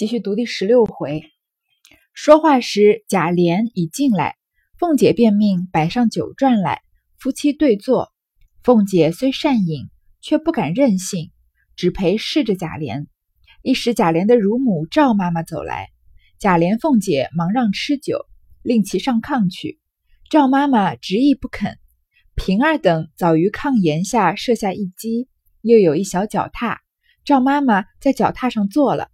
继续读第十六回。说话时，贾琏已进来，凤姐便命摆上酒馔来，夫妻对坐。凤姐虽善饮，却不敢任性，只陪侍着贾琏。一时贾琏的乳母赵妈妈走来，贾琏、凤姐忙让吃酒，令其上炕去。赵妈妈执意不肯。平儿等早于炕沿下设下一机，又有一小脚踏，赵妈妈在脚踏上坐了。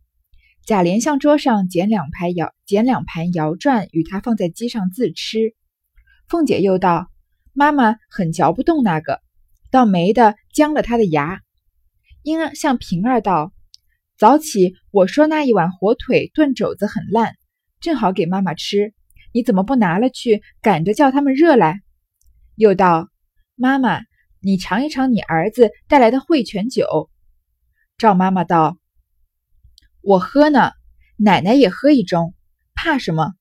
贾琏向桌上捡两盘摇捡两盘摇转，与他放在机上自吃。凤姐又道：“妈妈很嚼不动那个。”倒没的僵了他的牙，因向平儿道：“早起我说那一碗火腿炖肘子很烂，正好给妈妈吃，你怎么不拿了去，赶着叫他们热来？”又道：“妈妈，你尝一尝你儿子带来的汇泉酒。”赵妈妈道：“我喝呢，奶奶也喝一盅，怕什么？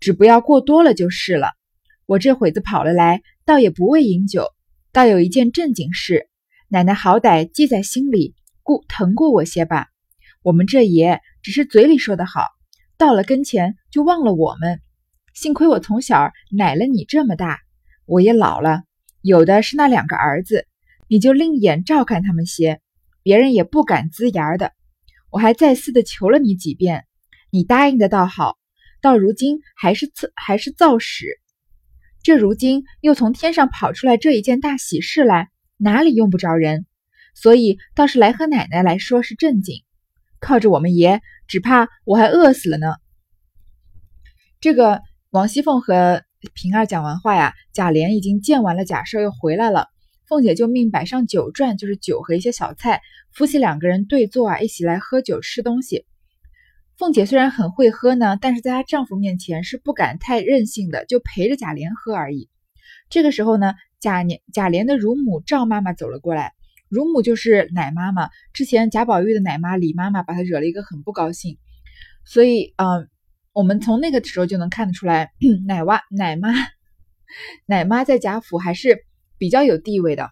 只不要过多了就是了。我这会子跑了来，倒也不为饮酒。”倒有一件正经事，奶奶好歹记在心里，顾疼过我些吧。我们这爷只是嘴里说的好，到了跟前就忘了我们。幸亏我从小奶了你这么大，我也老了，有的是那两个儿子，你就另眼照看他们些，别人也不敢呲牙的。我还再四的求了你几遍，你答应的倒好，到如今还是造还是造使。这如今又从天上跑出来这一件大喜事来，哪里用不着人？所以倒是来和奶奶来说是正经。靠着我们爷，只怕我还饿死了呢。这个王熙凤和平儿讲完话呀，贾琏已经见完了贾赦，又回来了。凤姐就命摆上酒馔，就是酒和一些小菜，夫妻两个人对坐啊，一起来喝酒吃东西。凤姐虽然很会喝呢，但是在她丈夫面前是不敢太任性的，就陪着贾琏喝而已。这个时候呢，贾琏贾琏的乳母赵妈妈走了过来，乳母就是奶妈妈。之前贾宝玉的奶妈李妈妈把她惹了一个很不高兴，所以嗯，我们从那个时候就能看得出来，奶 娃奶妈 奶妈在贾府还是比较有地位的。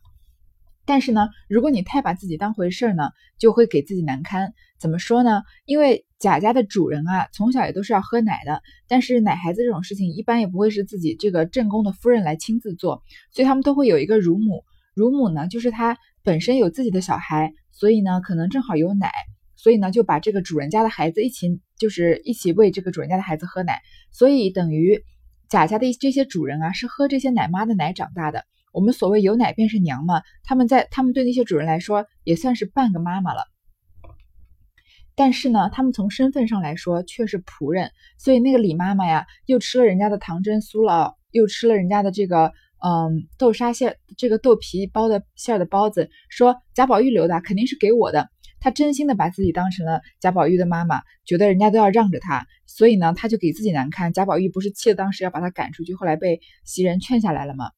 但是呢，如果你太把自己当回事儿呢，就会给自己难堪。怎么说呢？因为贾家的主人啊，从小也都是要喝奶的。但是奶孩子这种事情，一般也不会是自己这个正宫的夫人来亲自做，所以他们都会有一个乳母。乳母呢，就是她本身有自己的小孩，所以呢，可能正好有奶，所以呢，就把这个主人家的孩子一起，就是一起喂这个主人家的孩子喝奶。所以等于贾家的这些主人啊，是喝这些奶妈的奶长大的。我们所谓有奶便是娘嘛，他们在他们对那些主人来说也算是半个妈妈了。但是呢，他们从身份上来说却是仆人，所以那个李妈妈呀，又吃了人家的糖蒸酥了，又吃了人家的这个嗯豆沙馅，这个豆皮包的馅的包子，说贾宝玉留的肯定是给我的。她真心的把自己当成了贾宝玉的妈妈，觉得人家都要让着她，所以呢，她就给自己难堪。贾宝玉不是气得当时要把她赶出去，后来被袭人劝下来了吗？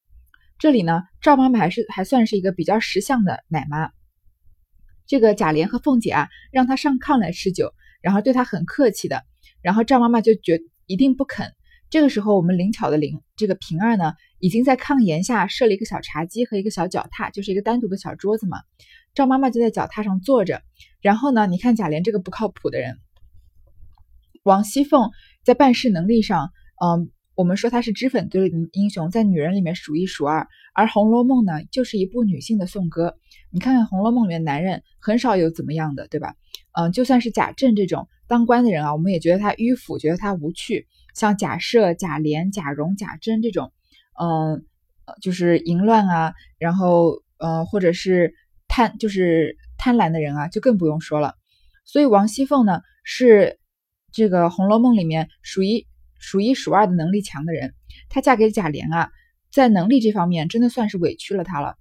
这里呢，赵妈妈还是还算是一个比较识相的奶妈。这个贾琏和凤姐啊，让她上炕来吃酒，然后对她很客气的。然后赵妈妈就觉一定不肯。这个时候，我们灵巧的灵这个平儿呢，已经在炕沿下设了一个小茶几和一个小脚踏，就是一个单独的小桌子嘛。赵妈妈就在脚踏上坐着。然后呢，你看贾琏这个不靠谱的人，王熙凤在办事能力上，嗯。我们说她是脂粉堆的英雄，在女人里面数一数二。而《红楼梦》呢，就是一部女性的颂歌。你看看《红楼梦》里面男人很少有怎么样的，对吧？嗯，就算是贾政这种当官的人啊，我们也觉得他迂腐，觉得他无趣。像贾赦、贾琏、贾蓉、贾珍这种，嗯，就是淫乱啊，然后呃，或者是贪，就是贪婪的人啊，就更不用说了。所以王熙凤呢，是这个《红楼梦》里面属于。数一数二的能力强的人，她嫁给贾琏啊，在能力这方面真的算是委屈了她了。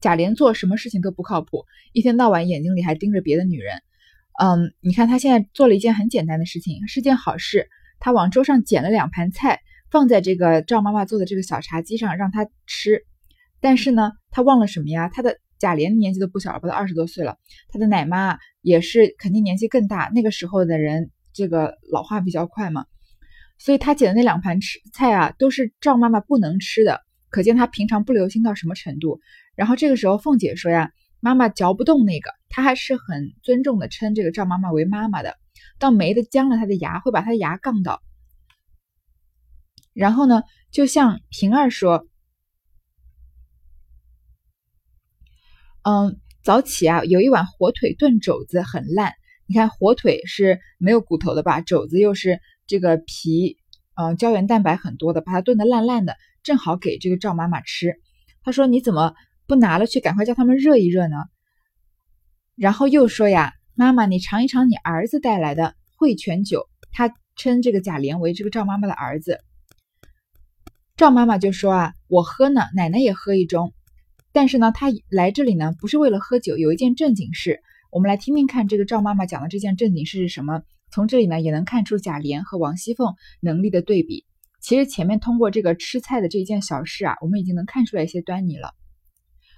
贾琏做什么事情都不靠谱，一天到晚眼睛里还盯着别的女人。嗯，你看他现在做了一件很简单的事情，是件好事。他往桌上捡了两盘菜，放在这个赵妈妈做的这个小茶几上让她吃。但是呢，他忘了什么呀？他的贾琏年纪都不小了，不到二十多岁了。他的奶妈也是肯定年纪更大。那个时候的人，这个老化比较快嘛。所以他捡的那两盘吃菜啊，都是赵妈妈不能吃的，可见他平常不留心到什么程度。然后这个时候，凤姐说呀：“妈妈嚼不动那个。”她还是很尊重的称这个赵妈妈为妈妈的。倒没的僵了他的牙，会把他的牙杠倒。然后呢，就像平儿说，嗯，早起啊，有一碗火腿炖肘子很烂。你看，火腿是没有骨头的吧？肘子又是这个皮，嗯，胶原蛋白很多的，把它炖得烂烂的，正好给这个赵妈妈吃。她说：“你怎么不拿了去，赶快叫他们热一热呢？”然后又说：“呀，妈妈，你尝一尝你儿子带来的汇泉酒。”他称这个贾琏为这个赵妈妈的儿子。赵妈妈就说：“啊，我喝呢，奶奶也喝一盅。但是呢，他来这里呢，不是为了喝酒，有一件正经事。”我们来听听看，这个赵妈妈讲的这件正经事是什么？从这里呢，也能看出贾琏和王熙凤能力的对比。其实前面通过这个吃菜的这一件小事啊，我们已经能看出来一些端倪了。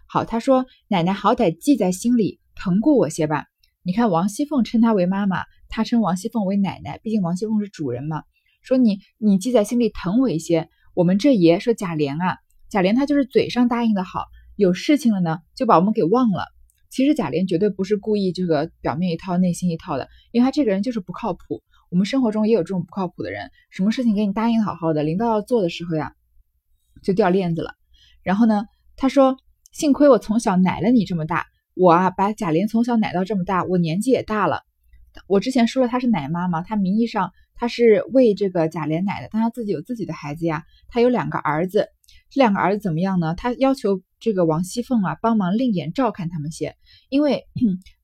好，他说：“奶奶好歹记在心里，疼过我些吧。”你看，王熙凤称他为妈妈，他称王熙凤为奶奶，毕竟王熙凤是主人嘛。说你你记在心里，疼我一些。我们这爷说贾琏啊，贾琏他就是嘴上答应的好，有事情了呢，就把我们给忘了。其实贾琏绝对不是故意这个表面一套内心一套的，因为他这个人就是不靠谱。我们生活中也有这种不靠谱的人，什么事情给你答应好好的，临到要做的时候呀，就掉链子了。然后呢，他说：“幸亏我从小奶了你这么大，我啊把贾琏从小奶到这么大，我年纪也大了。我之前说了他是奶妈嘛，他名义上他是喂这个贾琏奶的，但他自己有自己的孩子呀，他有两个儿子。这两个儿子怎么样呢？他要求。”这个王熙凤啊，帮忙另眼照看他们些，因为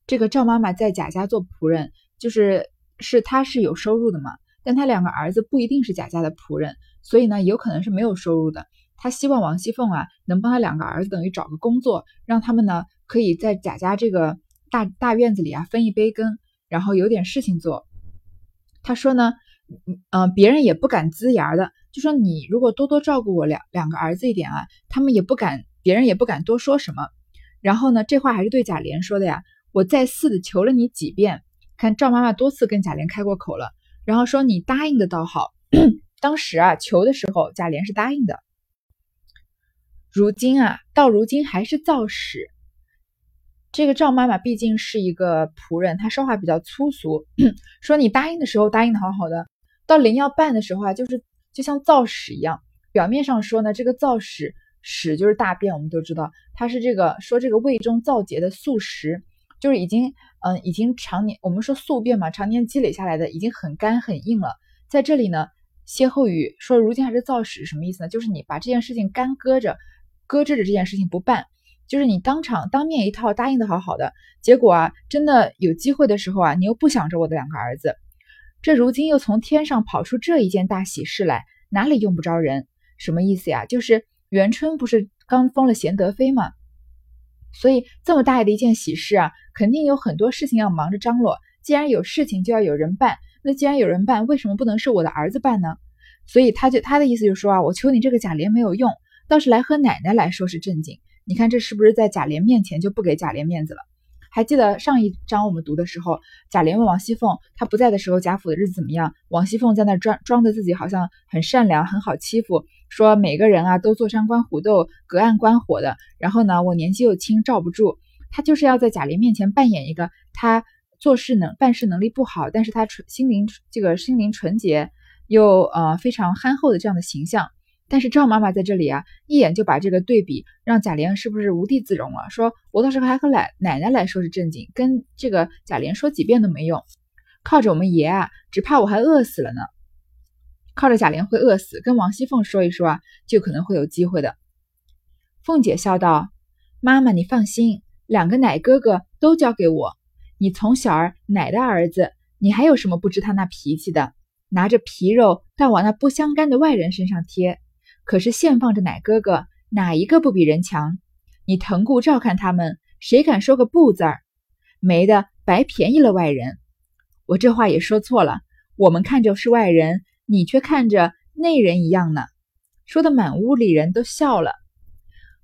这个赵妈妈在贾家做仆人，就是是她是有收入的嘛，但她两个儿子不一定是贾家的仆人，所以呢，有可能是没有收入的。她希望王熙凤啊，能帮她两个儿子等于找个工作，让他们呢可以在贾家这个大大院子里啊分一杯羹，然后有点事情做。她说呢，嗯，别人也不敢呲牙的，就说你如果多多照顾我两两个儿子一点啊，他们也不敢。别人也不敢多说什么，然后呢，这话还是对贾琏说的呀。我再四的求了你几遍，看赵妈妈多次跟贾琏开过口了，然后说你答应的倒好。当时啊，求的时候贾琏是答应的。如今啊，到如今还是造使。这个赵妈妈毕竟是一个仆人，她说话比较粗俗，说你答应的时候答应的好好的，到临要办的时候啊，就是就像造使一样。表面上说呢，这个造使。屎就是大便，我们都知道，它是这个说这个胃中燥结的宿食，就是已经嗯已经常年我们说宿便嘛，常年积累下来的已经很干很硬了。在这里呢，歇后语说如今还是造屎，什么意思呢？就是你把这件事情干搁着，搁置着这件事情不办，就是你当场当面一套答应的好好的，结果啊真的有机会的时候啊，你又不想着我的两个儿子，这如今又从天上跑出这一件大喜事来，哪里用不着人？什么意思呀？就是。元春不是刚封了贤德妃吗？所以这么大的一件喜事啊，肯定有很多事情要忙着张罗。既然有事情，就要有人办。那既然有人办，为什么不能是我的儿子办呢？所以他就他的意思就是说啊，我求你这个贾琏没有用，倒是来和奶奶来说是正经。你看这是不是在贾琏面前就不给贾琏面子了？还记得上一章我们读的时候，贾琏问王熙凤，他不在的时候贾府的日子怎么样？王熙凤在那装装的自己好像很善良，很好欺负。说每个人啊都坐山观虎斗，隔岸观火的。然后呢，我年纪又轻，罩不住。他就是要在贾琏面前扮演一个他做事能办事能力不好，但是他纯心灵这个心灵纯洁又呃非常憨厚的这样的形象。但是赵妈妈在这里啊，一眼就把这个对比，让贾琏是不是无地自容了？说我到时候还和奶奶奶来说是正经，跟这个贾琏说几遍都没用。靠着我们爷啊，只怕我还饿死了呢。靠着贾琏会饿死，跟王熙凤说一说啊，就可能会有机会的。凤姐笑道：“妈妈，你放心，两个奶哥哥都交给我。你从小儿奶的儿子，你还有什么不知他那脾气的？拿着皮肉，倒往那不相干的外人身上贴。可是现放着奶哥哥，哪一个不比人强？你疼顾照看他们，谁敢说个不字儿？没的，白便宜了外人。我这话也说错了，我们看着是外人。”你却看着内人一样呢，说的满屋里人都笑了。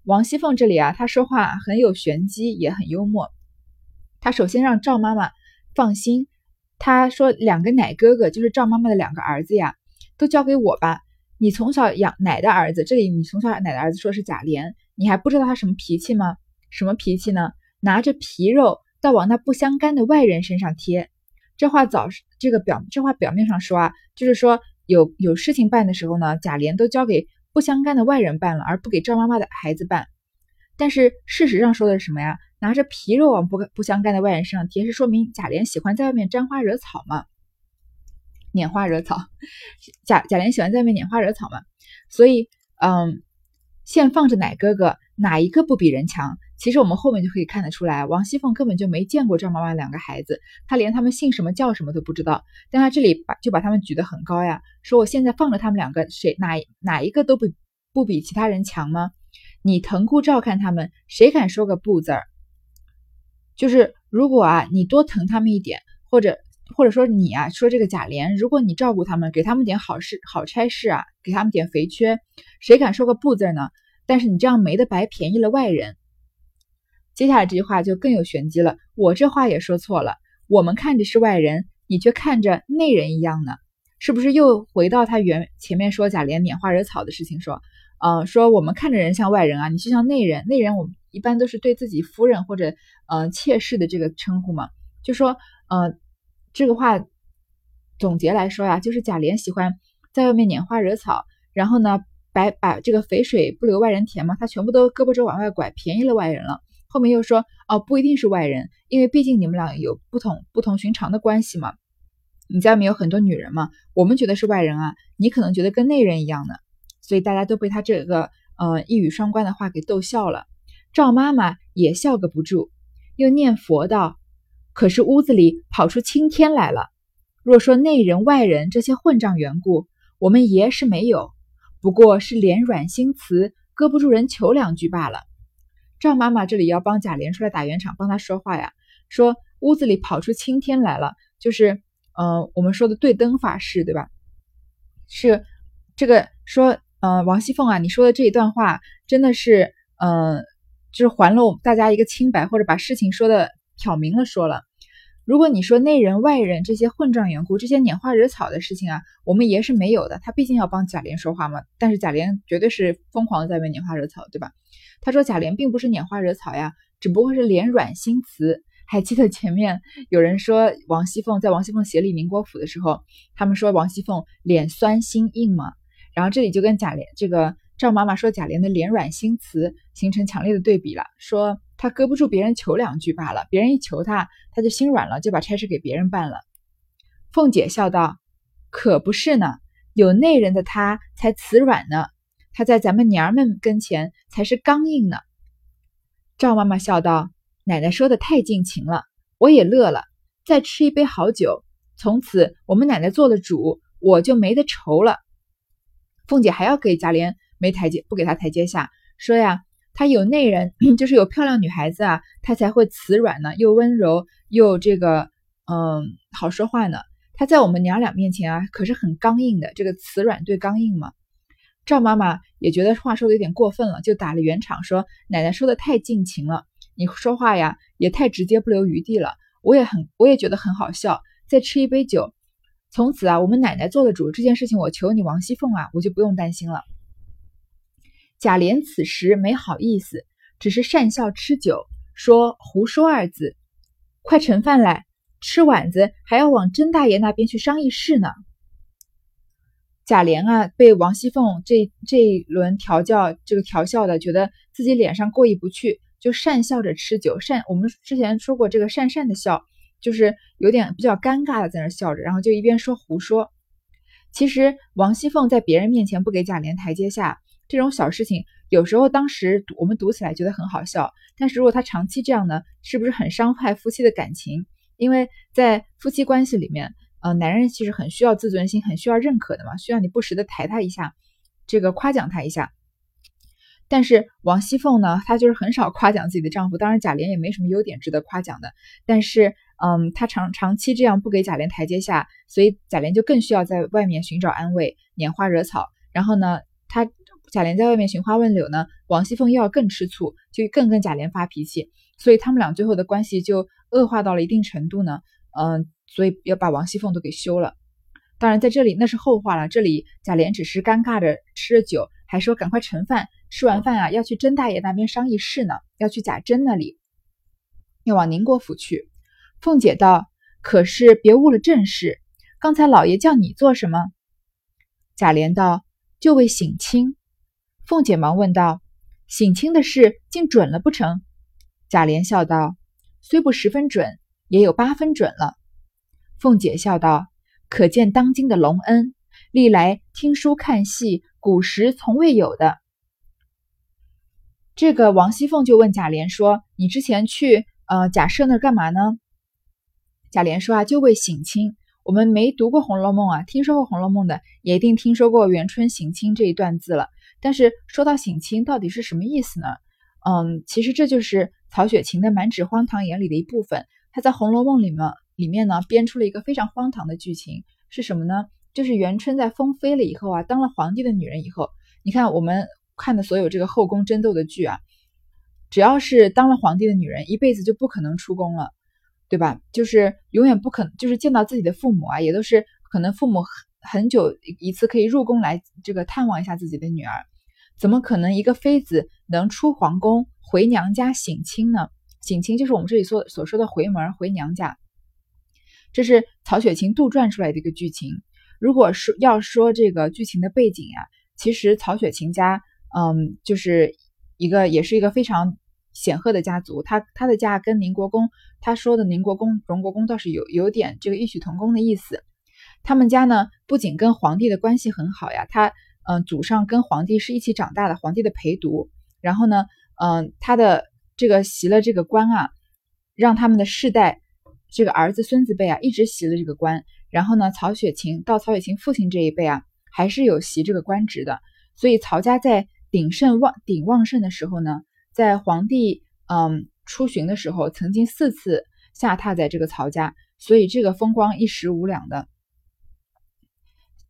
王熙凤这里啊，她说话很有玄机，也很幽默。她首先让赵妈妈放心，她说两个奶哥哥就是赵妈妈的两个儿子呀，都交给我吧。你从小养奶的儿子，这里你从小奶的儿子说是贾琏，你还不知道他什么脾气吗？什么脾气呢？拿着皮肉倒往那不相干的外人身上贴。这话早这个表这话表面上说啊，就是说有有事情办的时候呢，贾琏都交给不相干的外人办了，而不给赵妈妈的孩子办。但是事实上说的是什么呀？拿着皮肉往不不相干的外人身上贴，是说明贾琏喜欢在外面沾花惹草嘛，拈花惹草。贾贾琏喜欢在外面拈花惹草嘛，所以嗯，现放着奶哥哥，哪一个不比人强？其实我们后面就可以看得出来，王熙凤根本就没见过赵妈妈两个孩子，她连他们姓什么叫什么都不知道。但她这里把就把他们举得很高呀，说我现在放着他们两个，谁哪哪一个都不不比其他人强吗？你疼顾照看他们，谁敢说个不字儿？就是如果啊，你多疼他们一点，或者或者说你啊，说这个贾琏，如果你照顾他们，给他们点好事、好差事啊，给他们点肥缺，谁敢说个不字呢？但是你这样没得白便宜了外人。接下来这句话就更有玄机了，我这话也说错了，我们看着是外人，你却看着内人一样呢，是不是又回到他原前面说贾琏拈花惹草的事情说？呃，说我们看着人像外人啊，你就像内人。内人我们一般都是对自己夫人或者呃妾室的这个称呼嘛。就说呃这个话总结来说呀，就是贾琏喜欢在外面拈花惹草，然后呢把把这个肥水不流外人田嘛，他全部都胳膊肘往外拐，便宜了外人了。后面又说哦不一定是外人，因为毕竟你们俩有不同不同寻常的关系嘛。你家里面有很多女人嘛，我们觉得是外人啊，你可能觉得跟内人一样呢。所以大家都被他这个呃一语双关的话给逗笑了，赵妈妈也笑个不住，又念佛道：“可是屋子里跑出青天来了。若说内人外人这些混账缘故，我们爷是没有，不过是脸软心慈，搁不住人求两句罢了。”赵妈妈这里要帮贾琏出来打圆场，帮他说话呀，说屋子里跑出青天来了，就是嗯我们说的对灯法事对吧？是这个说。嗯，王熙凤啊，你说的这一段话真的是，嗯，就是还了大家一个清白，或者把事情说的挑明了说了。如果你说内人外人这些混账缘故，这些拈花惹草的事情啊，我们爷是没有的。他毕竟要帮贾琏说话嘛，但是贾琏绝对是疯狂的在为拈花惹草，对吧？他说贾琏并不是拈花惹草呀，只不过是脸软心慈。还记得前面有人说王熙凤在王熙凤协理宁国府的时候，他们说王熙凤脸酸心硬吗？然后这里就跟贾琏这个赵妈妈说贾琏的脸软心慈形成强烈的对比了，说他搁不住别人求两句罢了，别人一求他，他就心软了，就把差事给别人办了。凤姐笑道：“可不是呢，有内人的他才慈软呢，他在咱们娘们跟前才是刚硬呢。”赵妈妈笑道：“奶奶说的太尽情了，我也乐了。再吃一杯好酒，从此我们奶奶做了主，我就没得愁了。”凤姐还要给贾琏没台阶，不给他台阶下，说呀，他有内人，就是有漂亮女孩子啊，他才会慈软呢，又温柔又这个，嗯，好说话呢。他在我们娘俩面前啊，可是很刚硬的，这个慈软对刚硬嘛。赵妈妈也觉得话说的有点过分了，就打了圆场，说奶奶说的太尽情了，你说话呀也太直接不留余地了。我也很，我也觉得很好笑。再吃一杯酒。从此啊，我们奶奶做了主，这件事情我求你王熙凤啊，我就不用担心了。贾琏此时没好意思，只是讪笑吃酒，说“胡说”二字。快盛饭来，吃碗子还要往甄大爷那边去商议事呢。贾琏啊，被王熙凤这这一轮调教，这个调笑的，觉得自己脸上过意不去，就讪笑着吃酒。讪，我们之前说过这个讪讪的笑。就是有点比较尴尬的在那笑着，然后就一边说胡说。其实王熙凤在别人面前不给贾琏台阶下，这种小事情，有时候当时我们读起来觉得很好笑，但是如果他长期这样呢，是不是很伤害夫妻的感情？因为在夫妻关系里面，呃，男人其实很需要自尊心，很需要认可的嘛，需要你不时的抬他一下，这个夸奖他一下。但是王熙凤呢，她就是很少夸奖自己的丈夫，当然贾琏也没什么优点值得夸奖的，但是。嗯，她长长期这样不给贾琏台阶下，所以贾琏就更需要在外面寻找安慰，拈花惹草。然后呢，他贾琏在外面寻花问柳呢，王熙凤又要更吃醋，就更跟贾琏发脾气，所以他们俩最后的关系就恶化到了一定程度呢。嗯，所以要把王熙凤都给休了。当然，在这里那是后话了，这里贾琏只是尴尬着吃着酒，还说赶快盛饭，吃完饭啊要去甄大爷那边商议事呢，要去贾珍那里，要往宁国府去。凤姐道：“可是别误了正事。刚才老爷叫你做什么？”贾琏道：“就为省亲。”凤姐忙问道：“省亲的事竟准了不成？”贾琏笑道：“虽不十分准，也有八分准了。”凤姐笑道：“可见当今的隆恩，历来听书看戏，古时从未有的。”这个王熙凤就问贾琏说：“你之前去呃贾赦那干嘛呢？”贾琏说：“啊，就为省亲。我们没读过《红楼梦》啊，听说过《红楼梦》的也一定听说过元春省亲这一段字了。但是说到省亲，到底是什么意思呢？嗯，其实这就是曹雪芹的满纸荒唐言里的一部分。他在《红楼梦》里面里面呢编出了一个非常荒唐的剧情，是什么呢？就是元春在封妃了以后啊，当了皇帝的女人以后，你看我们看的所有这个后宫争斗的剧啊，只要是当了皇帝的女人，一辈子就不可能出宫了，对吧？就是永远不可能，就是见到自己的父母啊，也都是可能父母很很久一次可以入宫来这个探望一下自己的女儿。怎么可能一个妃子能出皇宫回娘家省亲呢？省亲就是我们这里所所说的回门回娘家，这是曹雪芹杜撰出来的一个剧情。如果说要说这个剧情的背景呀，其实曹雪芹家，嗯，就是一个也是一个非常显赫的家族。他他的家跟宁国公他说的宁国公、荣国公倒是有有点这个异曲同工的意思。他们家呢，不仅跟皇帝的关系很好呀，他。嗯，祖上跟皇帝是一起长大的，皇帝的陪读。然后呢，嗯，他的这个袭了这个官啊，让他们的世代这个儿子孙子辈啊一直袭了这个官。然后呢，曹雪芹到曹雪芹父亲这一辈啊，还是有袭这个官职的。所以曹家在鼎盛旺鼎旺盛的时候呢，在皇帝嗯出巡的时候，曾经四次下榻在这个曹家，所以这个风光一时无两的。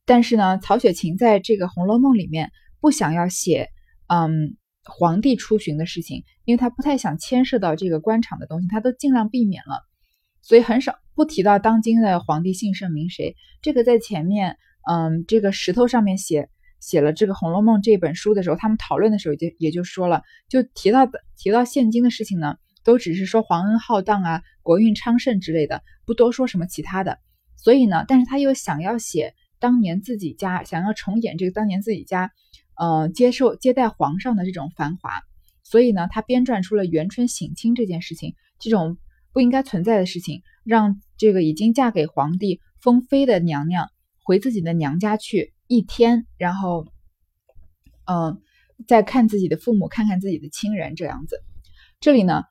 但是呢，曹雪芹在这个《红楼梦》里面不想要写，嗯，皇帝出巡的事情，因为他不太想牵涉到这个官场的东西，他都尽量避免了，所以很少不提到当今的皇帝姓甚名谁。这个在前面，嗯，这个石头上面写写了这个《红楼梦》这本书的时候，他们讨论的时候就也就说了，就提到的提到现今的事情呢，都只是说皇恩浩荡啊，国运昌盛之类的，不多说什么其他的。所以呢，但是他又想要写。当年自己家想要重演这个当年自己家，呃，接受接待皇上的这种繁华，所以呢，他编撰出了元春省亲这件事情，这种不应该存在的事情，让这个已经嫁给皇帝封妃的娘娘回自己的娘家去一天，然后，嗯，再看自己的父母，看看自己的亲人，这样子。这里呢，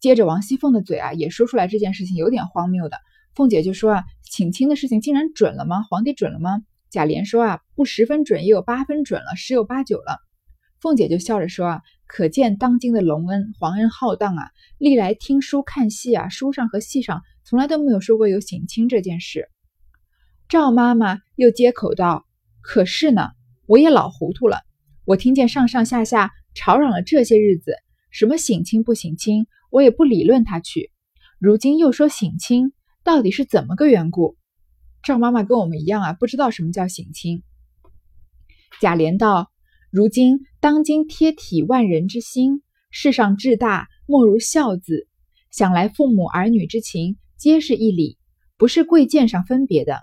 接着王熙凤的嘴啊，也说出来这件事情有点荒谬的。凤姐就说啊，请亲的事情竟然准了吗？皇帝准了吗？贾琏说啊，不十分准，也有八分准了，十有八九了。凤姐就笑着说啊，可见当今的隆恩，皇恩浩荡啊，历来听书看戏啊，书上和戏上从来都没有说过有省亲这件事。赵妈妈又接口道：“可是呢，我也老糊涂了，我听见上上下下吵嚷了这些日子，什么省亲不省亲，我也不理论他去。如今又说省亲。”到底是怎么个缘故？赵妈妈跟我们一样啊，不知道什么叫省亲。贾琏道：“如今当今贴体万人之心，世上至大莫如孝字。想来父母儿女之情，皆是一理，不是贵贱上分别的。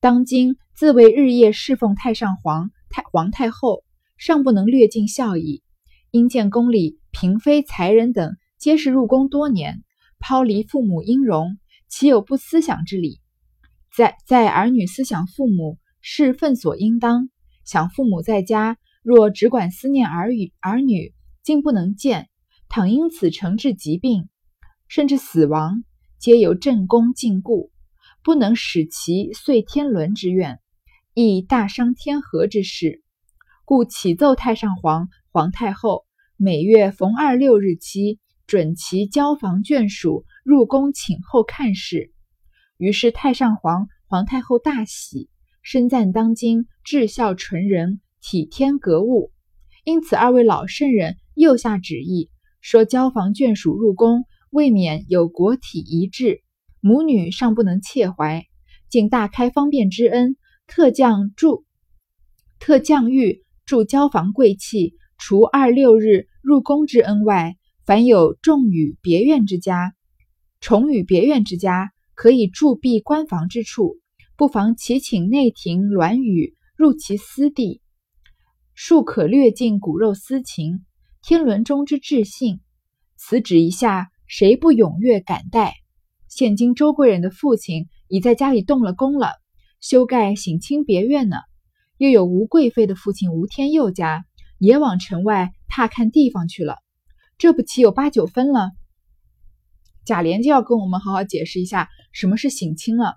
当今自为日夜侍奉太上皇、太皇太后，尚不能略尽孝矣。因见宫里嫔妃才人等，皆是入宫多年，抛离父母音容。”岂有不思想之理？在在儿女思想父母是分所应当。想父母在家，若只管思念儿女，儿女竟不能见。倘因此承致疾病，甚至死亡，皆由正宫禁锢，不能使其遂天伦之愿，亦大伤天和之事。故启奏太上皇、皇太后，每月逢二六日期，准其交房眷属。入宫请后看事，于是太上皇、皇太后大喜，深赞当今至孝纯人，体天格物。因此，二位老圣人又下旨意，说交房眷属入宫，未免有国体遗志，母女尚不能切怀，竟大开方便之恩，特降住，特降谕住交房贵戚，除二六日入宫之恩外，凡有重与别院之家。重与别院之家，可以驻跸官房之处，不妨启请内廷銮舆入其私地，庶可略尽骨肉私情。天伦中之至信，此旨一下，谁不踊跃感戴？现今周贵人的父亲已在家里动了工了，修盖省亲别院呢。又有吴贵妃的父亲吴天佑家也往城外踏看地方去了，这不岂有八九分了？贾琏就要跟我们好好解释一下什么是省亲了。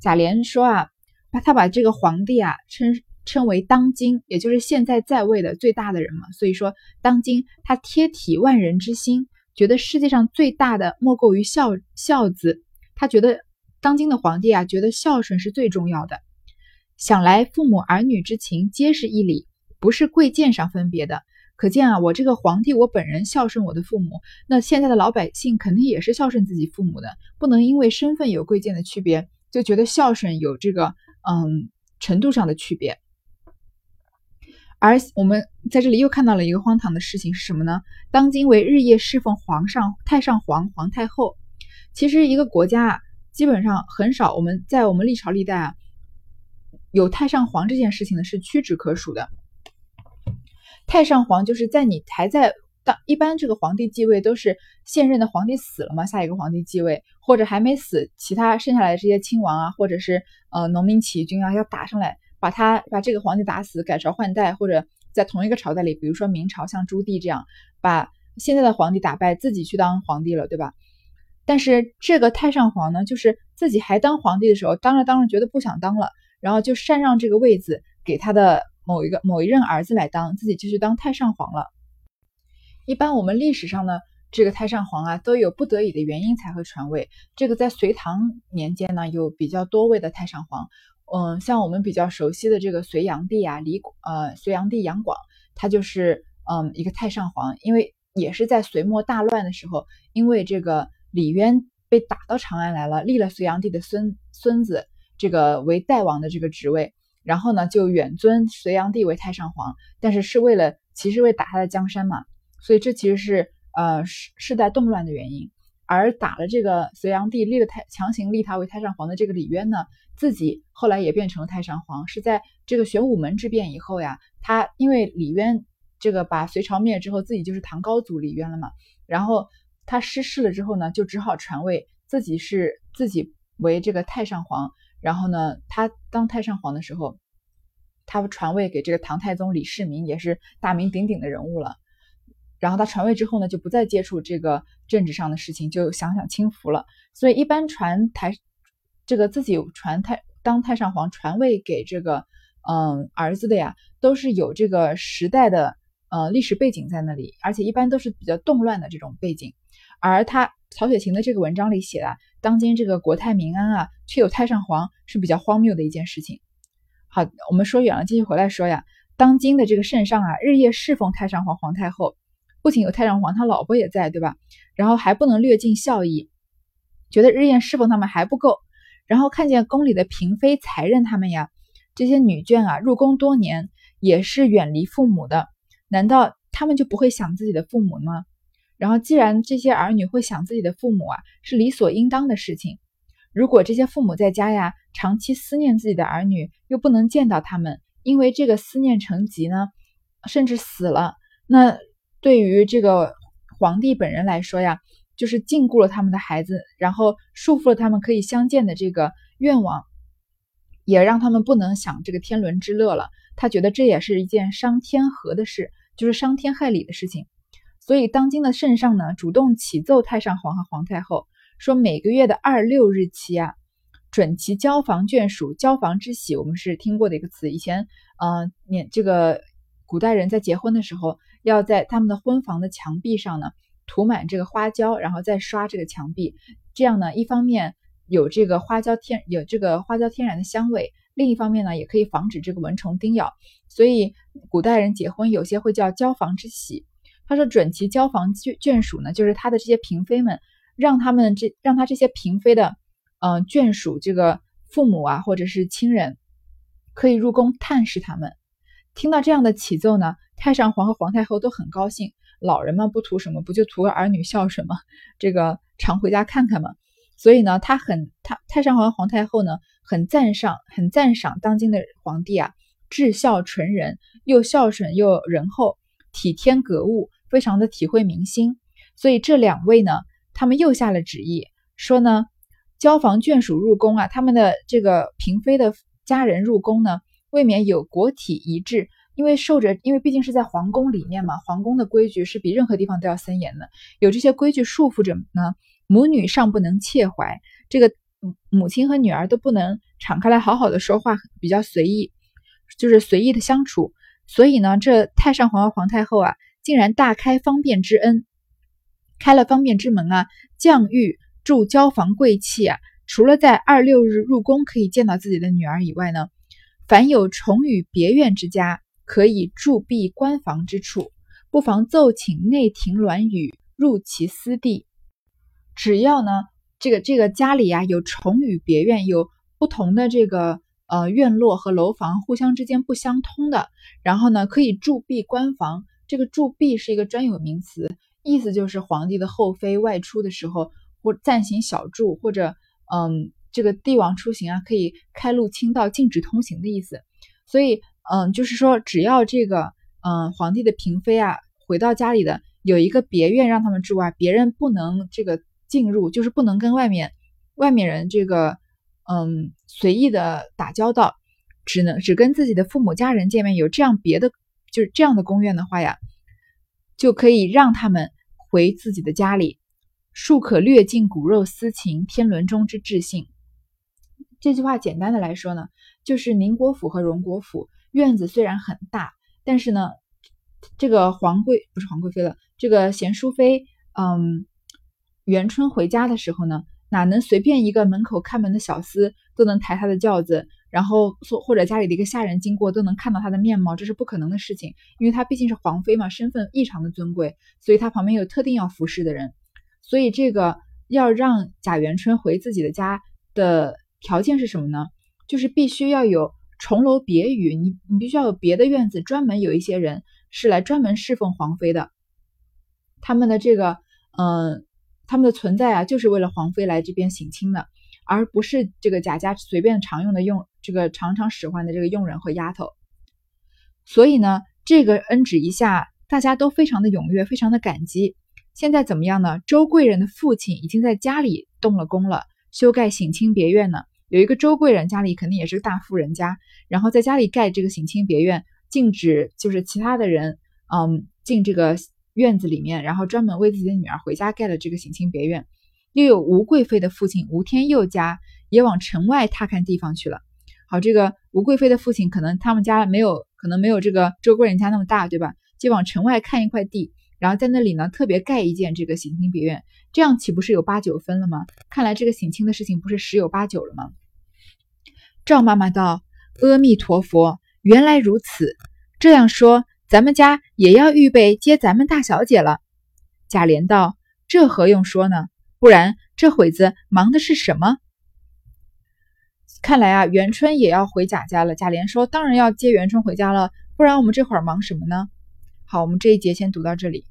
贾琏说啊，把他把这个皇帝啊称。称为当今，也就是现在在位的最大的人嘛。所以说，当今他贴体万人之心，觉得世界上最大的莫过于孝孝子。他觉得当今的皇帝啊，觉得孝顺是最重要的。想来父母儿女之情皆是一理，不是贵贱上分别的。可见啊，我这个皇帝，我本人孝顺我的父母，那现在的老百姓肯定也是孝顺自己父母的，不能因为身份有贵贱的区别，就觉得孝顺有这个嗯程度上的区别。而我们在这里又看到了一个荒唐的事情是什么呢？当今为日夜侍奉皇上、太上皇、皇太后。其实一个国家啊，基本上很少，我们在我们历朝历代啊，有太上皇这件事情呢是屈指可数的。太上皇就是在你还在当，一般这个皇帝继位都是现任的皇帝死了嘛，下一个皇帝继位，或者还没死，其他剩下来的这些亲王啊，或者是呃农民起义军啊要打上来。把他把这个皇帝打死，改朝换代，或者在同一个朝代里，比如说明朝像朱棣这样，把现在的皇帝打败，自己去当皇帝了，对吧？但是这个太上皇呢，就是自己还当皇帝的时候，当着当着觉得不想当了，然后就禅让这个位子给他的某一个某一任儿子来当，自己就去当太上皇了。一般我们历史上呢，这个太上皇啊，都有不得已的原因才会传位。这个在隋唐年间呢，有比较多位的太上皇。嗯，像我们比较熟悉的这个隋炀帝啊，李呃隋炀帝杨广，他就是嗯一个太上皇，因为也是在隋末大乱的时候，因为这个李渊被打到长安来了，立了隋炀帝的孙孙子这个为代王的这个职位，然后呢就远尊隋炀帝为太上皇，但是是为了其实为打他的江山嘛，所以这其实是呃世世代动乱的原因，而打了这个隋炀帝立了太强行立他为太上皇的这个李渊呢。自己后来也变成了太上皇，是在这个玄武门之变以后呀。他因为李渊这个把隋朝灭之后，自己就是唐高祖李渊了嘛。然后他失势了之后呢，就只好传位，自己是自己为这个太上皇。然后呢，他当太上皇的时候，他传位给这个唐太宗李世民，也是大名鼎鼎的人物了。然后他传位之后呢，就不再接触这个政治上的事情，就享享清福了。所以一般传台。这个自己传太当太上皇传位给这个嗯儿子的呀，都是有这个时代的呃历史背景在那里，而且一般都是比较动乱的这种背景。而他曹雪芹的这个文章里写的，当今这个国泰民安啊，却有太上皇是比较荒谬的一件事情。好，我们说远了，继续回来说呀，当今的这个圣上啊，日夜侍奉太上皇皇太后，不仅有太上皇，他老婆也在，对吧？然后还不能略尽孝义，觉得日夜侍奉他们还不够。然后看见宫里的嫔妃、才人他们呀，这些女眷啊，入宫多年，也是远离父母的，难道他们就不会想自己的父母吗？然后既然这些儿女会想自己的父母啊，是理所应当的事情。如果这些父母在家呀，长期思念自己的儿女，又不能见到他们，因为这个思念成疾呢，甚至死了，那对于这个皇帝本人来说呀。就是禁锢了他们的孩子，然后束缚了他们可以相见的这个愿望，也让他们不能享这个天伦之乐了。他觉得这也是一件伤天和的事，就是伤天害理的事情。所以当今的圣上呢，主动启奏太上皇和皇太后，说每个月的二六日期啊，准其交房眷属。交房之喜，我们是听过的一个词。以前，嗯，年这个古代人在结婚的时候，要在他们的婚房的墙壁上呢。涂满这个花椒，然后再刷这个墙壁，这样呢，一方面有这个花椒天有这个花椒天然的香味，另一方面呢，也可以防止这个蚊虫叮咬。所以古代人结婚有些会叫交房之喜。他说准其交房眷眷属呢，就是他的这些嫔妃们，让他们这让他这些嫔妃的嗯眷属这个父母啊或者是亲人，可以入宫探视他们。听到这样的启奏呢，太上皇和皇太后都很高兴。老人们不图什么，不就图个儿女孝顺吗？这个常回家看看嘛。所以呢，他很他太上皇皇太后呢很赞赏很赞赏当今的皇帝啊，至孝纯仁，又孝顺又仁厚，体天格物，非常的体会民心。所以这两位呢，他们又下了旨意，说呢，交房眷属入宫啊，他们的这个嫔妃的家人入宫呢，未免有国体仪制。因为受着，因为毕竟是在皇宫里面嘛，皇宫的规矩是比任何地方都要森严的。有这些规矩束缚着呢，母女尚不能切怀，这个母亲和女儿都不能敞开来好好的说话，比较随意，就是随意的相处。所以呢，这太上皇和皇太后啊，竟然大开方便之恩，开了方便之门啊，降御住交房贵戚啊，除了在二六日入宫可以见到自己的女儿以外呢，凡有重与别院之家。可以驻闭官房之处，不妨奏请内廷銮语入其私地。只要呢，这个这个家里呀有重与别院，有不同的这个呃院落和楼房互相之间不相通的，然后呢可以驻闭官房。这个驻闭是一个专有名词，意思就是皇帝的后妃外出的时候，或暂行小住，或者嗯这个帝王出行啊，可以开路清道，禁止通行的意思。所以。嗯，就是说，只要这个嗯皇帝的嫔妃啊回到家里的有一个别院让他们住啊，别人不能这个进入，就是不能跟外面外面人这个嗯随意的打交道，只能只跟自己的父母家人见面。有这样别的就是这样的宫院的话呀，就可以让他们回自己的家里，庶可略尽骨肉私情，天伦中之至性。这句话简单的来说呢，就是宁国府和荣国府。院子虽然很大，但是呢，这个皇贵不是皇贵妃了，这个贤淑妃，嗯，元春回家的时候呢，哪能随便一个门口看门的小厮都能抬她的轿子，然后或或者家里的一个下人经过都能看到她的面貌，这是不可能的事情，因为她毕竟是皇妃嘛，身份异常的尊贵，所以她旁边有特定要服侍的人，所以这个要让贾元春回自己的家的条件是什么呢？就是必须要有。重楼别宇，你你必须要有别的院子，专门有一些人是来专门侍奉皇妃的。他们的这个，嗯，他们的存在啊，就是为了皇妃来这边省亲的，而不是这个贾家随便常用的用这个常常使唤的这个佣人和丫头。所以呢，这个恩旨一下，大家都非常的踊跃，非常的感激。现在怎么样呢？周贵人的父亲已经在家里动了工了，修盖省亲别院呢。有一个周贵人家里肯定也是个大富人家，然后在家里盖这个省亲别院，禁止就是其他的人，嗯，进这个院子里面，然后专门为自己的女儿回家盖了这个省亲别院。又有吴贵妃的父亲吴天佑家也往城外踏看地方去了。好，这个吴贵妃的父亲可能他们家没有，可能没有这个周贵人家那么大，对吧？就往城外看一块地，然后在那里呢特别盖一间这个省亲别院，这样岂不是有八九分了吗？看来这个省亲的事情不是十有八九了吗？赵妈妈道：“阿弥陀佛，原来如此。这样说，咱们家也要预备接咱们大小姐了。”贾琏道：“这何用说呢？不然这会子忙的是什么？”看来啊，元春也要回贾家了。贾琏说：“当然要接元春回家了，不然我们这会儿忙什么呢？”好，我们这一节先读到这里。